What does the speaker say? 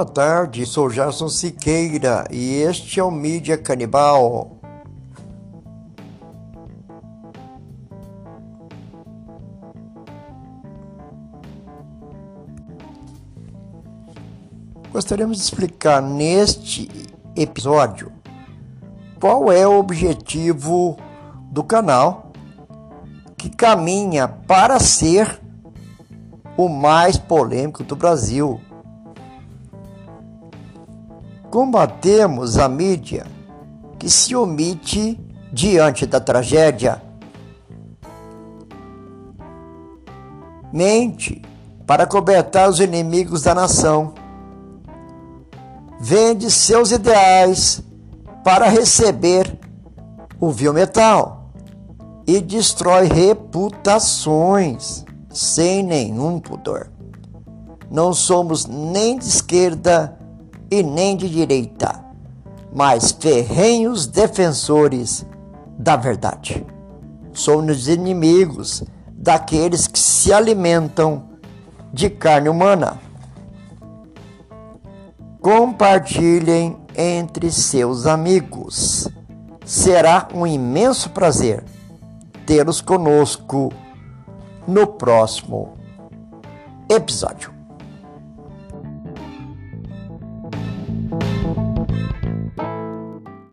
Boa tarde, sou Gerson Siqueira e este é o Mídia Canibal. Gostaríamos de explicar neste episódio qual é o objetivo do canal que caminha para ser o mais polêmico do Brasil Combatemos a mídia que se omite diante da tragédia. Mente para cobertar os inimigos da nação. Vende seus ideais para receber o vil metal e destrói reputações sem nenhum pudor. Não somos nem de esquerda e nem de direita, mas ferrenhos defensores da verdade. Somos inimigos daqueles que se alimentam de carne humana. Compartilhem entre seus amigos. Será um imenso prazer tê-los conosco no próximo episódio.